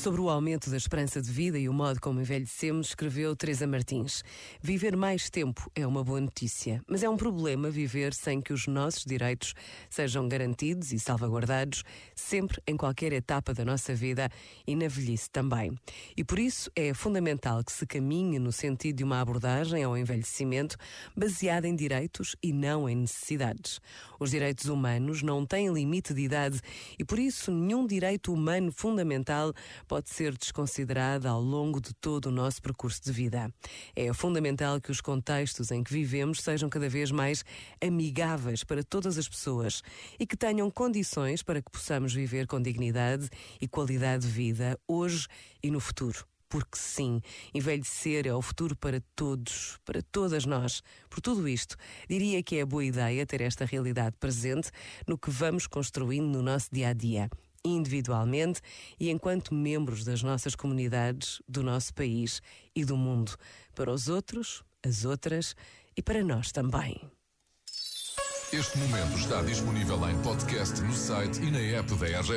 Sobre o aumento da esperança de vida e o modo como envelhecemos, escreveu Teresa Martins. Viver mais tempo é uma boa notícia, mas é um problema viver sem que os nossos direitos sejam garantidos e salvaguardados sempre em qualquer etapa da nossa vida e na velhice também. E por isso é fundamental que se caminhe no sentido de uma abordagem ao envelhecimento baseada em direitos e não em necessidades. Os direitos humanos não têm limite de idade e por isso nenhum direito humano fundamental pode ser desconsiderada ao longo de todo o nosso percurso de vida. É fundamental que os contextos em que vivemos sejam cada vez mais amigáveis para todas as pessoas e que tenham condições para que possamos viver com dignidade e qualidade de vida hoje e no futuro porque sim, envelhecer é o futuro para todos, para todas nós. Por tudo isto, diria que é boa ideia ter esta realidade presente no que vamos construindo no nosso dia a dia individualmente e enquanto membros das nossas comunidades, do nosso país e do mundo, para os outros, as outras e para nós também. Este momento está disponível em podcast no site e na app da RGF.